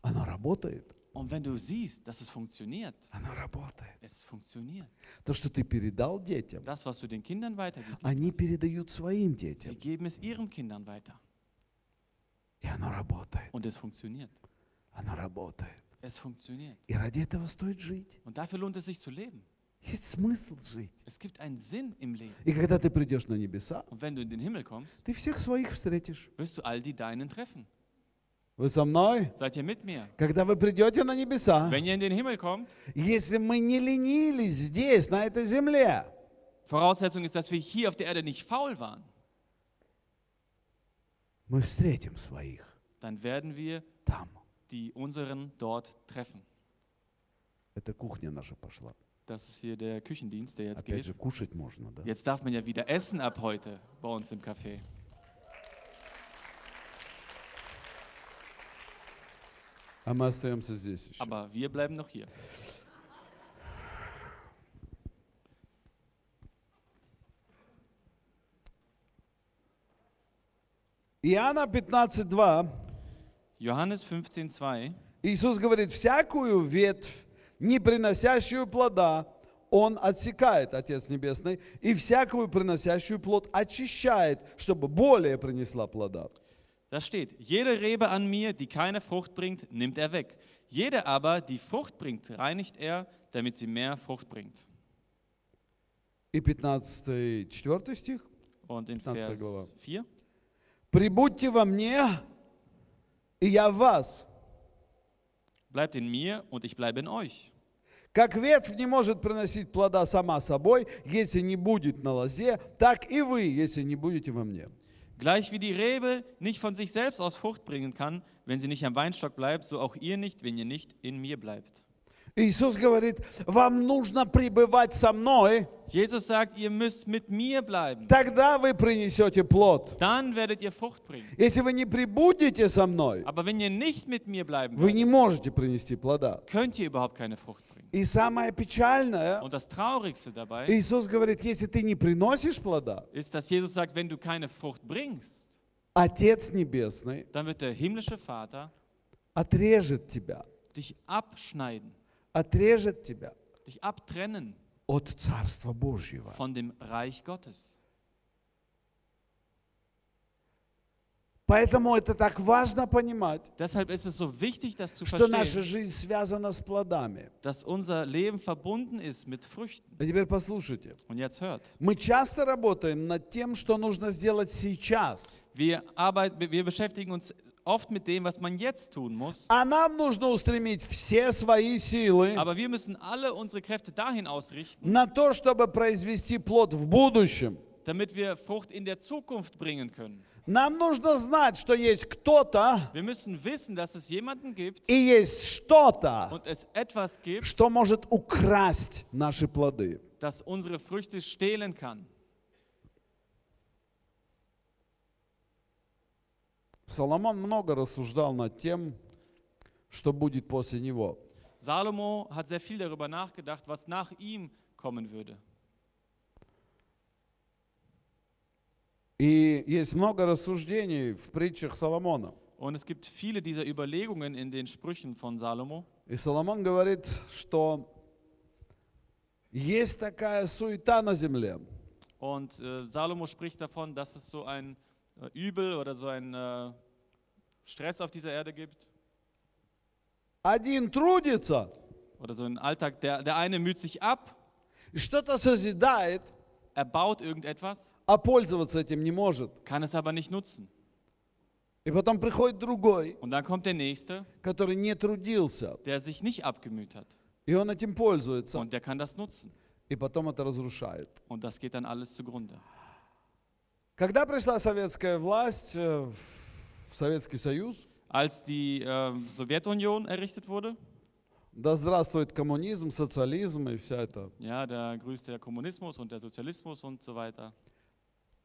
S1: оно работает,
S2: Und wenn du siehst, dass es funktioniert,
S1: оно работает.
S2: es funktioniert.
S1: То, что ты передал детям,
S2: Das, was du den Kindern weitergibst,
S1: они передают своим
S2: sie
S1: детям.
S2: geben es ihren Kindern weiter.
S1: И оно работает.
S2: Und es funktioniert.
S1: Оно работает.
S2: Es funktioniert.
S1: И ради этого стоит жить.
S2: Und dafür lohnt es sich zu leben.
S1: Есть смысл жить.
S2: Es gibt einen Sinn im Leben.
S1: И когда ты придешь на небеса,
S2: Und wenn du in den Himmel kommst,
S1: ты всех своих встретишь.
S2: wirst du all die Deinen treffen.
S1: Вы со мной?
S2: Seid ihr mit mir?
S1: Когда вы придете на небеса,
S2: Wenn ihr in den Himmel kommt,
S1: если мы не ленились здесь, на этой земле,
S2: Voraussetzung ist, dass wir hier auf der Erde nicht faul waren.
S1: мы встретим своих
S2: Dann werden wir
S1: там.
S2: die unseren dort treffen.
S1: Это кухня наша пошла.
S2: Das ist hier der Küchendienst, der jetzt
S1: Опять
S2: geht.
S1: же, кушать можно, да?
S2: Jetzt darf man ja wieder essen ab heute bei uns im Café.
S1: А мы остаемся здесь еще.
S2: Aber wir bleiben noch hier.
S1: Иоанна 15.2
S2: Johannes 15,2.
S1: Иисус говорит, всякую ветвь, не приносящую плода, Он отсекает, Отец Небесный, и всякую приносящую плод очищает, чтобы более принесла плода.
S2: Da steht, jede Rebe an mir, die keine Frucht bringt, nimmt er weg. Jede aber, die Frucht bringt, reinigt er, damit sie mehr Frucht bringt.
S1: И 15, 4 стих.
S2: Und in
S1: 15
S2: Vers
S1: глава.
S2: 4.
S1: «Прибудьте во мне, и я в вас.
S2: Bleibt in mir und ich bleibe in euch.
S1: Как ветвь не может приносить плода сама собой, если не будет на лозе, так и вы, если не будете во мне».
S2: Gleich wie die Rebe nicht von sich selbst aus Frucht bringen kann, wenn sie nicht am Weinstock bleibt, so auch ihr nicht, wenn ihr nicht in mir bleibt.
S1: Иисус говорит, вам нужно пребывать со мной,
S2: Jesus sagt, ihr müsst mit mir bleiben.
S1: тогда вы принесете плод.
S2: Dann werdet ihr Frucht bringen.
S1: Если вы не прибудете со мной,
S2: Aber wenn ihr nicht mit mir bleiben
S1: вы не можете принести плода.
S2: könnt ihr überhaupt keine Frucht bringen.
S1: И самое печальное,
S2: Und das Traurigste dabei
S1: Иисус говорит, если ты не приносишь плода,
S2: ist, dass Jesus sagt, wenn du keine Frucht bringst,
S1: Отец Небесный
S2: dann wird der himmlische Vater
S1: отрежет тебя,
S2: dich abschneiden,
S1: отрежет тебя
S2: dich abtrennen
S1: от Царства Божьего.
S2: von dem Reich Gottes.
S1: Поэтому это так важно понимать,
S2: Deshalb ist es so wichtig, das zu
S1: что наша жизнь связана с плодами.
S2: dass unser Leben verbunden ist mit Früchten.
S1: А теперь послушайте.
S2: Und jetzt hört.
S1: Мы часто работаем над тем, что нужно сделать сейчас.
S2: Wir, arbeiten, wir beschäftigen uns oft mit dem, was man jetzt tun muss.
S1: А нам нужно устремить все свои силы
S2: Aber wir müssen alle unsere Kräfte dahin ausrichten,
S1: на то, чтобы произвести плод в будущем.
S2: damit wir Frucht in der Zukunft bringen können.
S1: Нам нужно знать, что есть кто-то
S2: Wir müssen wissen, dass es jemanden gibt
S1: и есть что-то,
S2: und es etwas gibt,
S1: что может украсть наши плоды.
S2: das unsere Früchte stehlen kann.
S1: Соломон много рассуждал над тем, что будет после него.
S2: Salomo hat sehr viel darüber nachgedacht, was nach ihm kommen würde.
S1: И есть много рассуждений в притчах Соломона.
S2: Und es gibt viele dieser Überlegungen in den Sprüchen von Salomo.
S1: И Соломон говорит, что есть такая суета на земле,
S2: Und äh, Salomo spricht davon, dass es so ein äh, Übel oder so ein äh, Stress auf dieser Erde gibt.
S1: один трудится,
S2: Oder so ein Alltag. Der, der eine müht sich ab,
S1: и что-то созидает,
S2: er baut irgendetwas,
S1: а пользоваться этим не может.
S2: kann es aber nicht nutzen.
S1: И потом приходит другой,
S2: Und dann kommt der Nächste,
S1: который не трудился,
S2: der sich nicht abgemüht hat.
S1: и он этим пользуется,
S2: Und der kann das nutzen.
S1: и потом это разрушает.
S2: Und das geht dann alles zugrunde.
S1: Когда пришла советская власть э, в Советский Союз,
S2: Als die äh, Sowjetunion errichtet wurde,
S1: да здравствует коммунизм, социализм и вся это,
S2: ja, da grüßte der Kommunismus und der Sozialismus und so weiter.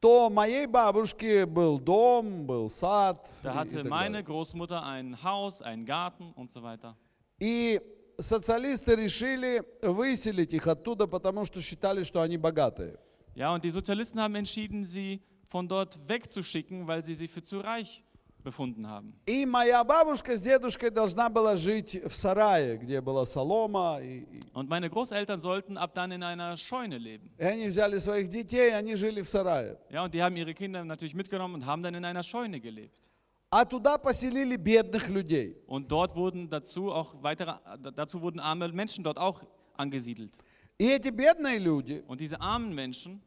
S1: то моей бабушке был дом, был сад.
S2: Da hatte meine. Großmutter ein Haus, einen Garten und so weiter.
S1: И социалисты решили выселить их оттуда, потому что считали, что они богатые.
S2: Ja, und die Sozialisten haben entschieden, sie von dort wegzuschicken, weil sie sie für zu reich befunden haben.
S1: И моя бабушка с дедушкой должна была жить в сарае, где была солома. И, и-
S2: Und meine Großeltern sollten ab dann in einer Scheune leben.
S1: и они взяли своих детей, они жили в сарае.
S2: Ja, und die haben ihre Kinder natürlich mitgenommen und haben dann in einer Scheune gelebt.
S1: А туда поселили бедных людей.
S2: Und dort wurden dazu auch weitere, dazu wurden arme Menschen dort auch angesiedelt.
S1: И эти бедные люди,
S2: Und diese armen Menschen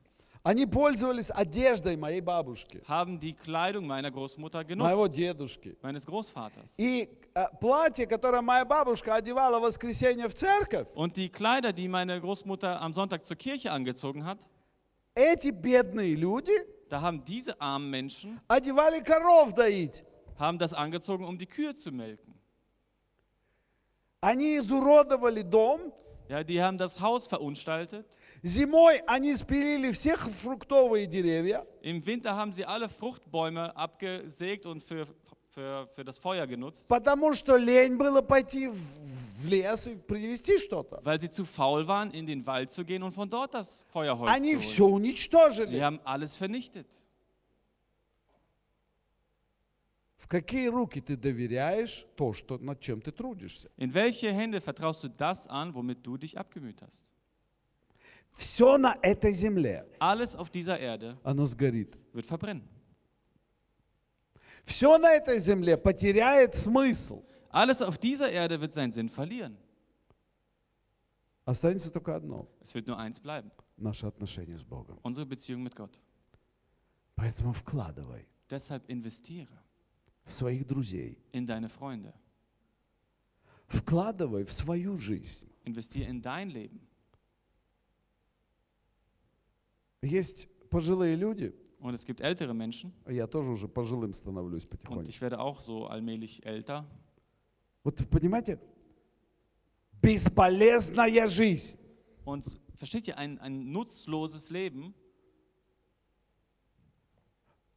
S1: они пользовались одеждой моей бабушки,
S2: haben die Kleidung meiner Großmutter
S1: моего
S2: genutzt,
S1: дедушки.
S2: meines Großvaters.
S1: И э, платье, которое моя бабушка одевала в воскресенье в церковь,
S2: Und die Kleider, die meine Großmutter am Sonntag zur Kirche angezogen hat,
S1: эти бедные люди
S2: da haben diese armen Menschen
S1: одевали коров доить.
S2: haben das angezogen, um die Kühe zu melken.
S1: Они изуродовали дом.
S2: Ja, die haben das Haus verunstaltet.
S1: Зимой они спилили всех фруктовые деревья.
S2: Im Winter haben sie alle Fruchtbäume abgesägt und für, für, für das Feuer genutzt,
S1: Потому что лень было пойти в в лес и привезти что-то.
S2: weil sie zu faul waren, in den Wald zu gehen und von dort das Feuerholz
S1: Они
S2: zu
S1: все
S2: holen.
S1: уничтожили.
S2: Sie haben alles vernichtet.
S1: В какие руки ты доверяешь то, что, над чем ты трудишься?
S2: In welche Hände vertraust du das an, womit du dich abgemüht hast?
S1: Все на этой земле,
S2: Alles auf dieser Erde
S1: оно сгорит.
S2: wird verbrennen.
S1: Все на этой земле потеряет смысл.
S2: Alles auf dieser Erde wird seinen Sinn verlieren.
S1: Останется только одно
S2: Es wird nur eins bleiben, –
S1: наше отношение с Богом.
S2: unsere Beziehung mit Gott.
S1: Поэтому вкладывай
S2: Deshalb investiere
S1: в своих друзей,
S2: in deine Freunde,
S1: вкладывай в свою жизнь.
S2: investiere in dein Leben.
S1: Есть пожилые люди,
S2: Und es gibt ältere Menschen,
S1: я тоже уже пожилым становлюсь
S2: und
S1: потихоньку.
S2: ich werde auch so allmählich älter.
S1: Вот понимаете, бесполезная жизнь.
S2: Und versteht ihr, ein, ein nutzloses Leben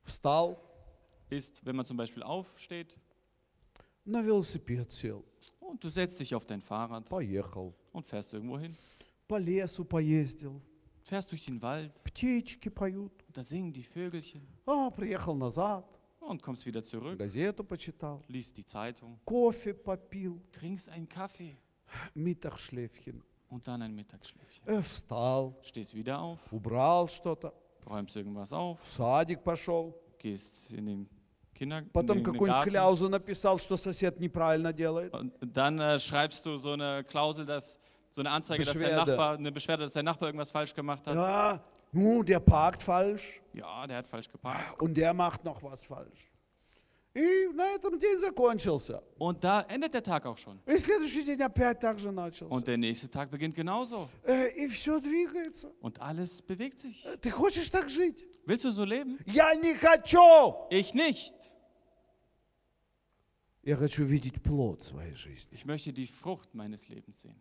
S1: Встал,
S2: ist, wenn man zum Beispiel aufsteht
S1: на велосипед сел,
S2: und du setzt dich auf dein Fahrrad
S1: поехал,
S2: und fährst irgendwo hin.
S1: по лесу поездил,
S2: Fährst durch den Wald
S1: птички поют.
S2: und da singen die Vögelchen
S1: А, приехал назад,
S2: und kommst wieder zurück,
S1: газету почитал,
S2: liest die Zeitung,
S1: кофе попил,
S2: trinkst einen Kaffee
S1: Mittagsschläfchen,
S2: und dann ein Mittagsschläfchen.
S1: э, встал,
S2: Stehst wieder auf,
S1: убрал что-то,
S2: räumst irgendwas auf,
S1: в садик пошел,
S2: gehst in den Kinder in
S1: потом
S2: den, in den
S1: какую-нибудь
S2: Garten
S1: кляузу написал, что сосед неправильно делает.
S2: und dann äh, schreibst du so eine Klausel, dass so eine Anzeige, dass dein
S1: Beschwerde.
S2: Nachbar, eine Beschwerde, dass dein Nachbar irgendwas falsch gemacht hat.
S1: Ja, ну, der parkt falsch
S2: Ja, der hat falsch geparkt.
S1: und der macht noch was falsch. И на этом день закончился.
S2: Und da endet der Tag auch schon.
S1: И следующий день опять так же
S2: Und
S1: начался.
S2: der nächste Tag beginnt genauso.
S1: Э, И все двигается.
S2: Und alles bewegt sich.
S1: Э, Ты хочешь так жить?
S2: Willst du so leben?
S1: Я не хочу!
S2: Ich nicht.
S1: Я хочу видеть плод своей жизни.
S2: Ich möchte die Frucht meines Lebens sehen.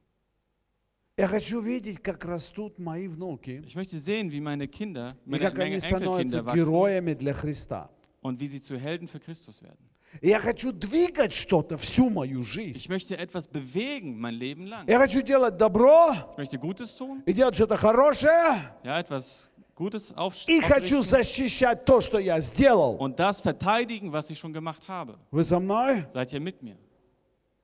S1: Я хочу видеть, как растут мои внуки.
S2: Ich möchte sehen, wie meine Kinder,
S1: И
S2: meine,
S1: как
S2: meine
S1: они становятся
S2: Enkelkinder wachsen
S1: героями для Христа.
S2: und wie sie zu Helden für Christus werden.
S1: И Я хочу двигать что-то всю мою
S2: Ich
S1: жизнь.
S2: möchte etwas bewegen mein Leben lang.
S1: Я хочу делать добро
S2: Ich möchte Gutes tun,
S1: и делать что-то хорошее.
S2: ja, etwas Gutes aufs-
S1: И хочу
S2: aufrichten
S1: защищать то, что я сделал.
S2: und das verteidigen, was ich schon gemacht habe.
S1: Вы со мной?
S2: Seid ihr mit mir?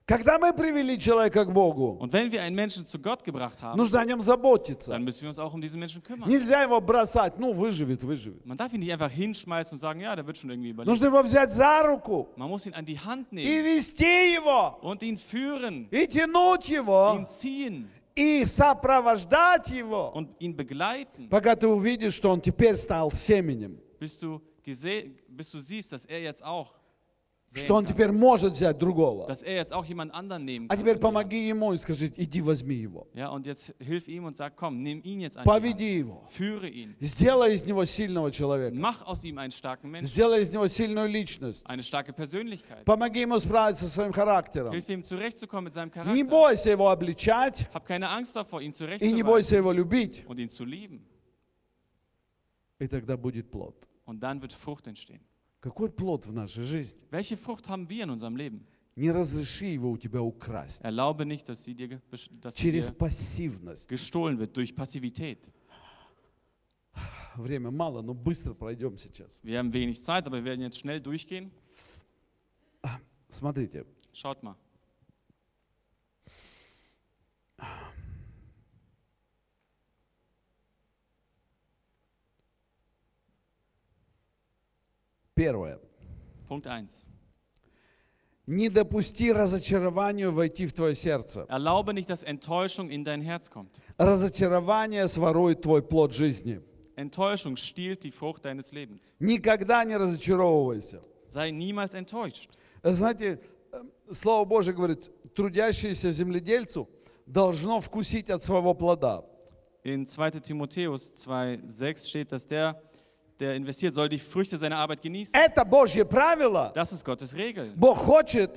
S1: Когда мы привели человека к Богу,
S2: Und wenn wir einen Menschen zu Gott gebracht haben,
S1: нужно о нем заботиться.
S2: dann müssen wir uns auch um diesen Menschen kümmern.
S1: Нельзя его бросать. Ну, выживет, выживет.
S2: Man darf ihn nicht einfach hinschmeißen und sagen, ja, der wird schon irgendwie überleben.
S1: Нужно его взять за руку
S2: Man muss ihn an die Hand
S1: и
S2: nehmen
S1: вести его,
S2: und ihn führen,
S1: и тянуть его,
S2: ihn ziehen
S1: и сопровождать его,
S2: und ihn begleiten,
S1: пока ты увидишь, что он теперь стал семенем.
S2: bis du, gese- bis du siehst, dass er jetzt auch
S1: что он теперь может взять другого. А теперь помоги ему и скажи, иди возьми его. Поведи его. Сделай из него сильного человека. Сделай из него сильную личность. Помоги ему справиться со своим характером. Не бойся его обличать. И не бойся его любить. И тогда будет плод.
S2: Und dann wird Frucht entstehen.
S1: Какой плод в нашей жизни?
S2: Welche Frucht haben wir in unserem Leben?
S1: Не разреши его у тебя украсть.
S2: Erlaube nicht, dass sie dir, dass sie
S1: Через
S2: dir
S1: пассивность.
S2: gestohlen wird durch Passivität.
S1: Время мало, но быстро пройдем сейчас.
S2: Wir haben wenig Zeit, aber wir werden jetzt schnell durchgehen.
S1: Смотрите,
S2: Schaut mal.
S1: Первое.
S2: Punkt 1.
S1: Не допусти разочарованию войти в твое сердце.
S2: Erlaube nicht, dass Enttäuschung in dein Herz kommt.
S1: Разочарование сворует твой плод жизни.
S2: Enttäuschung stiehlt die Frucht deines Lebens.
S1: Никогда не разочаровывайся.
S2: Sei niemals enttäuscht.
S1: Знаете, э, Слово Божье говорит, трудящееся земледельцу должно вкусить от своего плода.
S2: In 2. Timotheus 2,6 steht, dass der, der investiert, soll die Früchte seiner Arbeit genießen.
S1: Это Божье правило.
S2: Das ist Gottes Regel.
S1: Бог хочет,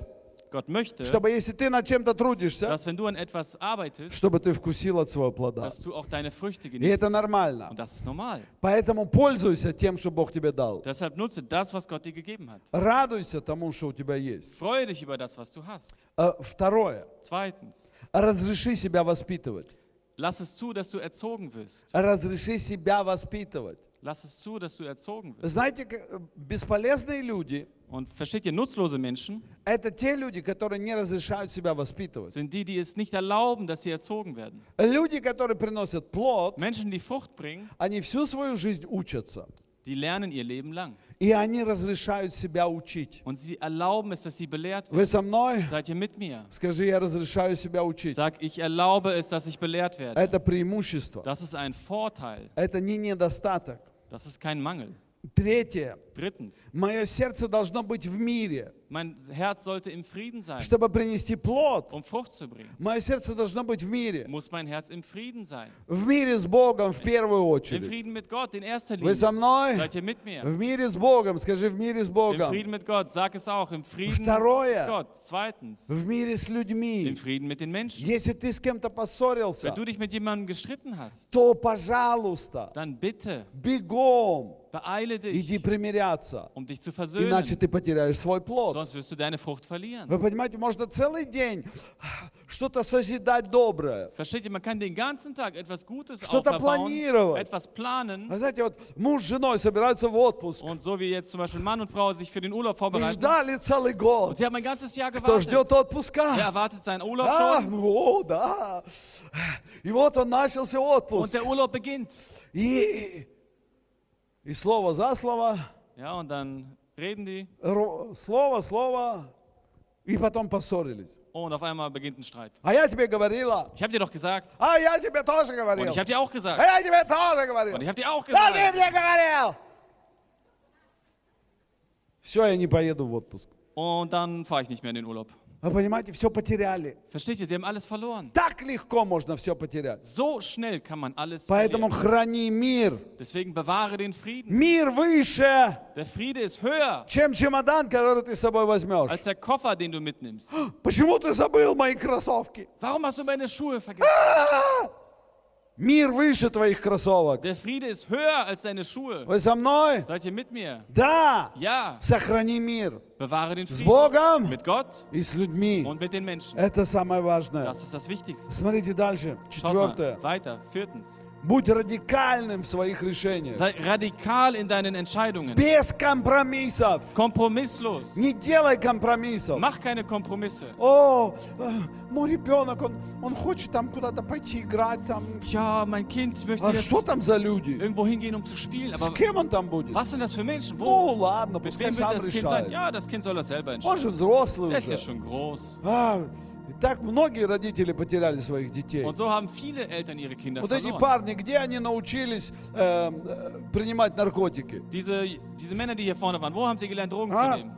S2: Gott möchte,
S1: чтобы если ты над чем-то трудишься,
S2: dass wenn du an etwas arbeitest,
S1: чтобы ты вкусил от своего плода.
S2: dass du auch deine Früchte
S1: И
S2: genießt.
S1: это нормально.
S2: Und das ist normal.
S1: Поэтому пользуйся тем, что Бог тебе дал.
S2: Deshalb nutze das, was Gott dir gegeben hat.
S1: Радуйся тому, что у тебя есть.
S2: Freue dich über das, was du hast.
S1: А, Второе.
S2: Zweitens,
S1: Разреши себя воспитывать.
S2: lass es zu, dass du erzogen wirst.
S1: Разреши себя воспитывать.
S2: Lass es zu, dass du erzogen wirst.
S1: Знаете, к- бесполезные люди
S2: Und versteht ihr, nutzlose Menschen –
S1: это те люди, которые не разрешают себя воспитывать.
S2: sind die, die es nicht erlauben, dass sie erzogen werden.
S1: Люди, которые приносят плод,
S2: Menschen, die Frucht bringen,
S1: они всю свою жизнь учатся.
S2: die lernen ihr Leben lang.
S1: И они разрешают себя учить.
S2: Und sie erlauben es, dass sie belehrt
S1: Вы
S2: werden.
S1: со мной?
S2: Seid ihr mit mir?
S1: Скажи, я разрешаю себя учить.
S2: Sag, ich erlaube es, dass ich belehrt werde.
S1: Это преимущество.
S2: Das ist ein Vorteil.
S1: Это не недостаток.
S2: Das ist kein Mangel.
S1: Третье.
S2: Drittens,
S1: Мое сердце должно быть в мире,
S2: mein Herz sollte im Frieden sein,
S1: чтобы принести плод.
S2: um Frucht zu bringen.
S1: Мое сердце должно быть в мире.
S2: Muss mein Herz im Frieden sein.
S1: В мире с Богом в первую
S2: Im
S1: очередь.
S2: Frieden mit Gott in erster
S1: Вы со
S2: Linie.
S1: мной?
S2: Seid ihr mit mir?
S1: В мире с Богом. Скажи, в мире с
S2: Im
S1: Богом.
S2: Frieden mit Gott. Sag es auch. Im Frieden mit
S1: Второе.
S2: Gott. Zweitens,
S1: В мире с
S2: im
S1: людьми.
S2: Frieden mit den Menschen.
S1: Если ты с кем-то поссорился,
S2: Wenn du dich mit jemandem gestritten hast,
S1: то, пожалуйста,
S2: dann bitte
S1: бегом
S2: beeile
S1: иди
S2: dich,
S1: примиряться.
S2: um dich zu versöhnen.
S1: Иначе ты потеряешь свой плод.
S2: Sonst wirst du deine Frucht verlieren.
S1: Вы понимаете, можно целый день что-то созидать доброе.
S2: Versteht ihr, man kann den ganzen Tag etwas Gutes
S1: Что-то
S2: aufbauen,
S1: планировать.
S2: etwas planen.
S1: А знаете, вот муж с женой собираются в отпуск.
S2: Und so wie jetzt zum Beispiel Mann und Frau sich für den Urlaub
S1: И
S2: vorbereiten.
S1: ждали целый
S2: Und
S1: год.
S2: sie haben ein ganzes Jahr
S1: Кто ждет
S2: gewartet. Wer
S1: отпуска?
S2: erwartet seinen Urlaub
S1: А,
S2: schon?
S1: о, да. И вот он начался
S2: Und
S1: отпуск.
S2: der Urlaub beginnt.
S1: И, и слово за слово,
S2: Ja, und dann reden die
S1: ро- слово, слово, и потом поссорились.
S2: und auf einmal beginnt ein Streit.
S1: А я тебе говорила,
S2: Ich habe dir doch gesagt.
S1: а я тебе тоже
S2: Und
S1: говорил,
S2: ich habe dir auch
S1: а
S2: gesagt.
S1: я тебе тоже говорил.
S2: Und ich habe dir auch
S1: Да ты
S2: gesagt.
S1: мне говорил. Все, я не поеду в отпуск.
S2: Und dann fahre ich nicht mehr in den Urlaub.
S1: Вы понимаете, все потеряли.
S2: Versteht ihr, sie haben alles verloren.
S1: Так легко можно все потерять.
S2: So schnell kann man alles
S1: Поэтому
S2: verlieren.
S1: храни мир.
S2: Deswegen bewahre den Frieden.
S1: Мир выше,
S2: Der Friede ist höher
S1: чем чемодан, который ты с собой возьмешь.
S2: als der Koffer, den du mitnimmst.
S1: Почему ты забыл мои кроссовки?
S2: Warum hast du meine Schuhe vergessen?
S1: Мир выше твоих кроссовок.
S2: Der Friede ist höher als deine Schuhe.
S1: Вы со мной?
S2: Seid ihr mit mir?
S1: Да.
S2: Ja,
S1: Сохрани мир
S2: bewahre den
S1: с
S2: Frieden.
S1: Богом
S2: Mit Gott
S1: и с людьми.
S2: und mit den Menschen.
S1: Это самое важное.
S2: Das ist das Wichtigste.
S1: Смотрите дальше.
S2: Schaut mal,
S1: Четвертое.
S2: weiter. Viertens.
S1: Будь радикальным в своих решениях.
S2: Sei radikal in deinen Entscheidungen.
S1: Без компромиссов.
S2: Kompromisslos.
S1: Не делай компромиссов.
S2: Mach keine Kompromisse.
S1: О, э, мой ребенок, он, он хочет там куда-то пойти играть там.
S2: Ja, mein Kind möchte
S1: А
S2: jetzt
S1: что там за люди?
S2: irgendwo hingehen, um zu spielen.
S1: С
S2: Aber
S1: кем он там будет?
S2: was sind das für Menschen?
S1: Ну
S2: Wo?
S1: ладно,
S2: Mit
S1: пускай
S2: wem
S1: сам
S2: wird das Kind sein?
S1: решает.
S2: Ja, das Kind soll das selber
S1: Он
S2: entscheiden.
S1: же взрослый
S2: Der ist ja
S1: уже.
S2: schon groß.
S1: А, и так многие родители потеряли своих детей.
S2: Und so haben viele Eltern ihre Kinder
S1: Вот эти
S2: verloren.
S1: парни, где они научились э, э, принимать наркотики?
S2: Diese, diese Männer, die hier vorne waren, wo haben sie gelernt, Drogen
S1: Ah.
S2: zu nehmen?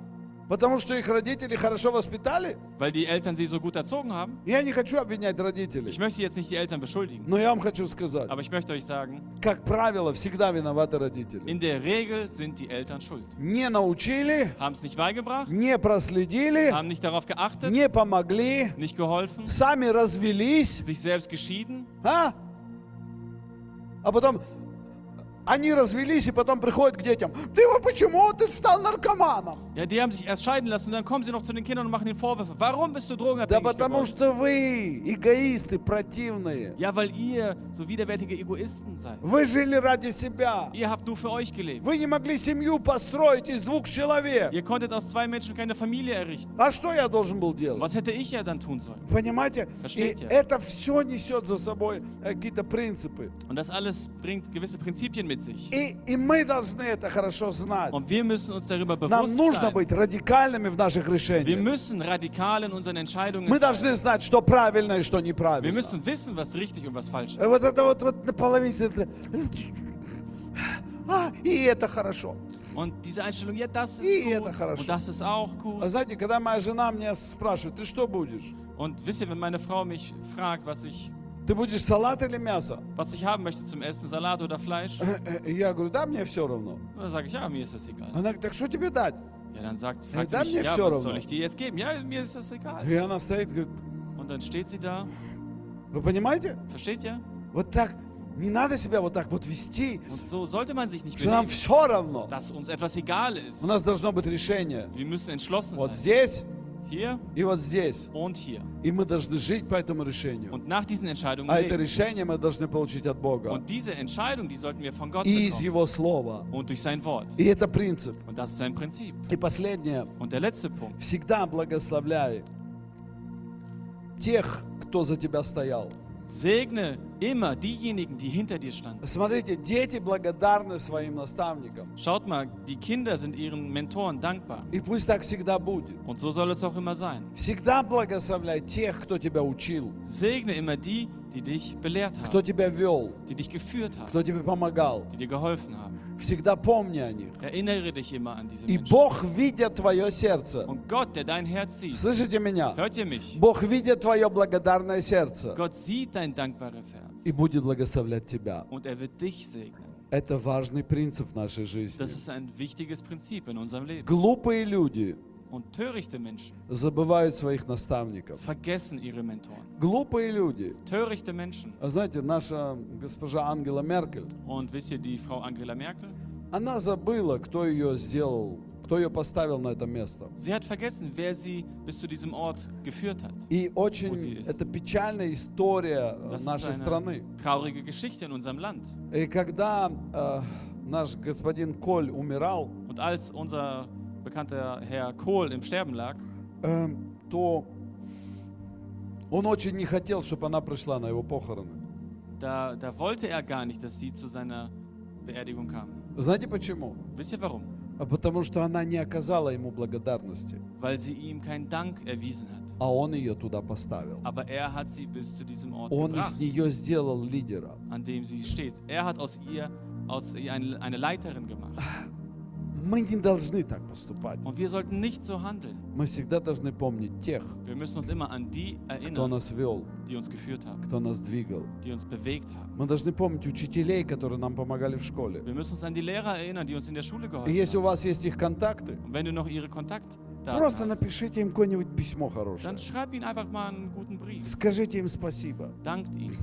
S1: Потому что их родители хорошо воспитали?
S2: Weil die Eltern sie so gut erzogen haben?
S1: Я не хочу обвинять родителей.
S2: Ich möchte jetzt nicht die Eltern beschuldigen,
S1: Но я вам хочу сказать,
S2: aber ich möchte euch sagen,
S1: как правило, всегда виноваты родители.
S2: in der Regel sind die Eltern schuld.
S1: Не научили,
S2: Haben es nicht beigebracht,
S1: не проследили,
S2: haben nicht darauf geachtet,
S1: не помогли,
S2: nicht geholfen,
S1: сами развелись,
S2: sich selbst geschieden
S1: а? А потом они развелись и потом приходят к детям. Ты вот почему ты стал наркоманом?
S2: Ja, die haben sich erst scheiden lassen und dann kommen sie noch zu den Kindern und machen ihnen Vorwürfe. Warum bist du
S1: Да
S2: drogenabhängig
S1: потому
S2: geworden?
S1: что вы эгоисты, противные.
S2: Ja, weil ihr so widerwärtige Egoisten seid.
S1: Вы жили ради себя.
S2: Ihr habt nur für euch gelebt.
S1: Вы не могли семью построить из двух человек.
S2: Ihr konntet aus zwei Menschen keine Familie errichten.
S1: А что я должен был делать?
S2: Was hätte ich ja dann tun sollen?
S1: Понимаете? И
S2: Versteht ihr?
S1: это все несет за собой э, какие-то принципы.
S2: Und das alles bringt gewisse Prinzipien mit sich.
S1: И, и мы должны это хорошо знать.
S2: Und wir müssen uns darüber
S1: Нам
S2: bewusst
S1: нужно
S2: sein.
S1: быть радикальными в наших
S2: Wir
S1: решениях.
S2: müssen radikal in unseren Entscheidungen
S1: Мы
S2: sein.
S1: должны знать, что правильно и что
S2: Wir
S1: неправильно.
S2: müssen wissen, was richtig und was falsch
S1: Э,
S2: ist.
S1: Вот это вот, вот наполовину. это- А, и это хорошо.
S2: Und diese Einstellung, ja, das
S1: И
S2: ist
S1: это
S2: gut
S1: хорошо.
S2: und das ist auch
S1: А
S2: gut.
S1: знаете, когда моя жена меня спрашивает, ты что будешь?
S2: Und wisst ihr, wenn meine Frau mich fragt, was ich,
S1: Ты будешь салат или мясо?
S2: was ich haben möchte zum Essen, Salat oder Fleisch,
S1: Э, э, Я говорю, да, мне все равно.
S2: dann sage ich, ja, mir ist das egal.
S1: Она говорит, так что тебе дать?
S2: Ja, dann sagt,
S1: Ja,
S2: fragt sie
S1: dann
S2: mich, ja, was
S1: равно.
S2: soll ich dir jetzt geben? Ja, mir ist das egal.
S1: И она стоит, говорит,
S2: Und dann steht sie da,
S1: вы понимаете?
S2: versteht ihr?
S1: Вот так, не надо себя вот так вот вести,
S2: Und so sollte man sich nicht
S1: что нам
S2: benehmen,
S1: все равно.
S2: dass uns etwas egal ist.
S1: У нас должно быть решение.
S2: Wir müssen entschlossen
S1: Вот
S2: sein.
S1: здесь
S2: Hier
S1: и вот здесь.
S2: und hier.
S1: И мы должны жить по этому решению.
S2: Und nach diesen Entscheidungen
S1: А это
S2: leben.
S1: решение мы должны получить от Бога.
S2: Und diese Entscheidung, die sollten wir von Gott
S1: И из. Его Слова.
S2: Und durch sein Wort.
S1: И это принцип.
S2: Und das ist sein Prinzip.
S1: И последнее.
S2: Und der letzte Punkt.
S1: Всегда благословляй тех, кто за тебя стоял.
S2: Segne immer diejenigen, die hinter dir standen.
S1: Смотрите, дети благодарны своим наставникам.
S2: Schaut mal, die Kinder sind ihren Mentoren dankbar.
S1: И пусть так всегда будет.
S2: Und so soll es auch immer sein.
S1: Всегда благословляй тех, кто тебя учил,
S2: Segne immer die, die dich belehrt
S1: кто
S2: haben,
S1: тебя вел,
S2: die dich geführt haben,
S1: кто тебе помогал.
S2: die dir geholfen haben.
S1: Всегда помни о них.
S2: Erinnere dich immer an diese
S1: И
S2: Menschen.
S1: Бог, видя твое сердце,
S2: Und Gott, der dein Herz sieht,
S1: слышите меня?
S2: hört ihr mich?
S1: Бог, видя твое благодарное сердце,
S2: Gott sieht dein dankbares Herz
S1: и будет благословлять тебя.
S2: und er wird dich segnen.
S1: Это важный принцип в нашей жизни.
S2: Das ist ein wichtiges Prinzip in unserem Leben.
S1: Глупые люди
S2: Und törichte Menschen
S1: забывают своих наставников.
S2: vergessen ihre Mentoren.
S1: Глупые люди.
S2: Törichte Menschen.
S1: А знаете, наша госпожа Ангела Меркель,
S2: Und wisst ihr, die Frau Angela Merkel?
S1: она забыла, кто ее сделал, кто ее поставил на это место.
S2: Sie hat vergessen, wer sie bis zu diesem Ort geführt hat.
S1: И очень, это печальная история э,
S2: Das
S1: нашей страны.
S2: traurige Geschichte in unserem Land.
S1: И когда э, наш господин Коль умирал,
S2: Und als unser bekannter Herr Kohl im Sterben lag,
S1: э, то он очень не хотел, чтобы она пришла на его похороны.
S2: da, da wollte er gar nicht, dass sie zu seiner Beerdigung kam.
S1: Знаете почему?
S2: Wisst ihr warum?
S1: А потому что она не оказала ему благодарности,
S2: Weil sie ihm keinen Dank erwiesen hat.
S1: а он ее туда поставил.
S2: Aber er hat sie bis zu diesem Ort
S1: Он из
S2: gebracht,
S1: нее сделал лидера.
S2: an dem sie steht. Er hat aus ihr, aus ihr eine, eine Leiterin gemacht.
S1: Мы не должны так поступать.
S2: Und wir sollten nicht so handeln.
S1: Мы всегда должны помнить тех,
S2: Wir müssen uns immer an die
S1: кто
S2: erinnern,
S1: нас вел,
S2: die uns geführt haben,
S1: кто нас двигал.
S2: die uns bewegt haben.
S1: Мы должны помнить учителей, которые нам помогали в школе.
S2: Wir müssen uns an die Lehrer erinnern, die uns in der Schule
S1: И
S2: geholfen
S1: если у
S2: haben.
S1: вас есть их контакты,
S2: Und wenn du noch ihre Kontaktdaten
S1: просто напишите им какое-нибудь письмо хорошее.
S2: dann schreib ihnen einfach mal einen guten Brief.
S1: Скажите им спасибо.
S2: Dankt ihnen.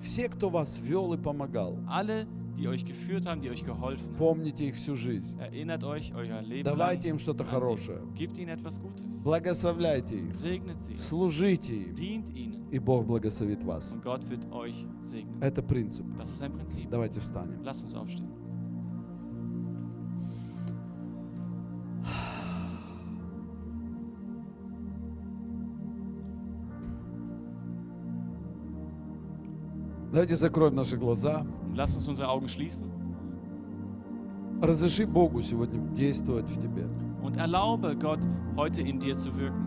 S1: Все, кто вас вел и помогал,
S2: Alle, die euch geführt haben, die euch geholfen haben.
S1: помните их всю жизнь.
S2: Erinnert euch euer Leben
S1: Давайте им что-то хорошее.
S2: Gebt ihnen etwas Gutes.
S1: Благословляйте их.
S2: Segnet sie.
S1: Служите им.
S2: Dient ihnen.
S1: И Бог благословит вас.
S2: Und Gott wird euch segnen.
S1: Это принцип.
S2: Das ist ein Prinzip.
S1: Давайте встанем.
S2: Lasst uns aufstehen.
S1: Давайте закроем наши глаза.
S2: Und lasst uns unsere Augen schließen
S1: Разреши Богу сегодня действовать в тебе.
S2: und erlaube Gott, heute in dir zu wirken.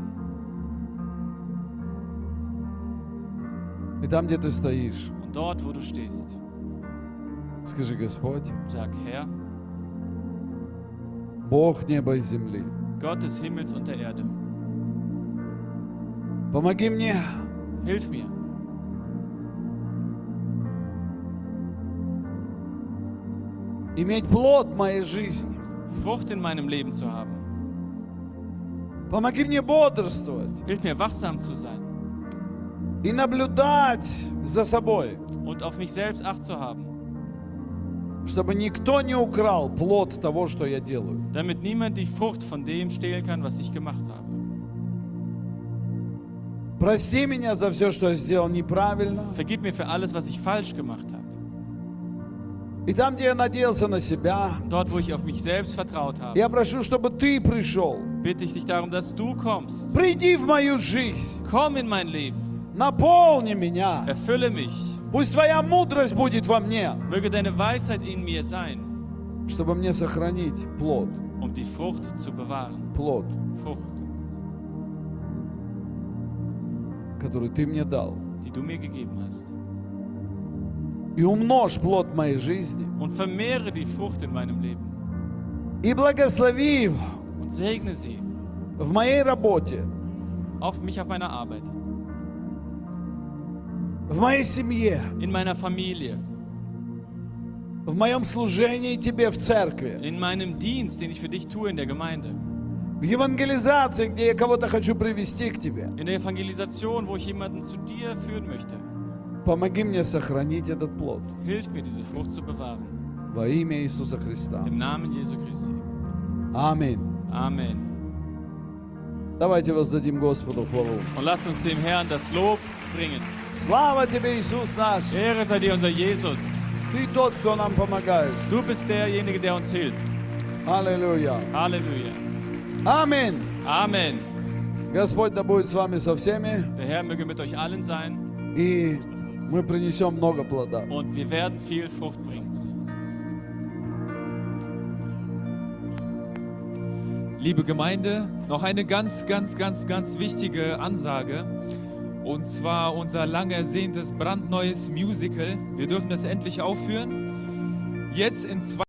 S1: И там, где ты стоишь,
S2: Und dort, wo du stehst,
S1: скажи, Господь,
S2: sag, Herr,
S1: Бог неба и земли,
S2: Gott des Himmels und der Erde.
S1: Помоги мне
S2: Hilf mir,
S1: иметь плод в моей жизни.
S2: Frucht in meinem Leben zu haben.
S1: Помоги мне бодрствовать
S2: Hilf mir, wachsam zu sein
S1: и наблюдать за собой,
S2: und auf mich selbst Acht zu haben,
S1: чтобы никто не украл плод того, что я делаю.
S2: damit niemand die Frucht von dem stehlen kann, was ich gemacht habe.
S1: Прости меня за все, что я сделал неправильно.
S2: Vergib mir für alles, was ich falsch gemacht habe.
S1: И там, где я надеялся на себя,
S2: Dort, wo ich auf mich selbst vertraut habe,
S1: я прошу, чтобы ты пришел.
S2: bitte ich dich darum, dass du kommst.
S1: Приди в мою жизнь.
S2: Komm in mein Leben,
S1: Наполни меня.
S2: erfülle mich.
S1: Пусть твоя мудрость будет во мне,
S2: Möge deine Weisheit in mir sein,
S1: чтобы мне сохранить плод.
S2: um die Frucht zu bewahren.
S1: Плод,
S2: Frucht,
S1: который ты мне дал.
S2: die du mir gegeben hast.
S1: И умножь плод моей жизни.
S2: Und vermehre die Frucht in meinem Leben.
S1: И благослови его
S2: Und segne sie
S1: в моей работе,
S2: auf mich auf meiner Arbeit,
S1: в моей семье,
S2: in meiner Familie,
S1: в моем служении тебе в церкви,
S2: in meinem Dienst, den ich für dich tue in der Gemeinde,
S1: в евангелизации, где я кого-то хочу привести к тебе.
S2: in der Evangelisation, wo ich jemanden zu dir führen möchte.
S1: Помоги мне сохранить этот плод
S2: Hilf mir, diese Frucht zu bewahren.
S1: во имя Иисуса Христа.
S2: Im Namen Jesu Christi.
S1: Аминь.
S2: Amen.
S1: Давайте воздадим Господу хвалу.
S2: Und lasst uns dem Herrn das Lob bringen.
S1: Слава тебе, Иисус наш!
S2: Ehre sei dir, unser Jesus.
S1: Ты тот, кто нам помогаешь.
S2: Du bist derjenige, der uns hilft.
S1: Аллилуйя.
S2: Halleluja.
S1: Аминь.
S2: Amen.
S1: Господь да будет с вами со всеми,
S2: Der Herr möge mit euch allen sein
S1: и мы принесем много плода.
S2: und wir werden viel Frucht bringen.
S7: Liebe Gemeinde, noch eine ganz, ganz, ganz, ganz wichtige Ansage. Und zwar unser lang ersehntes brandneues Musical. Wir dürfen das endlich aufführen. Jetzt in zwei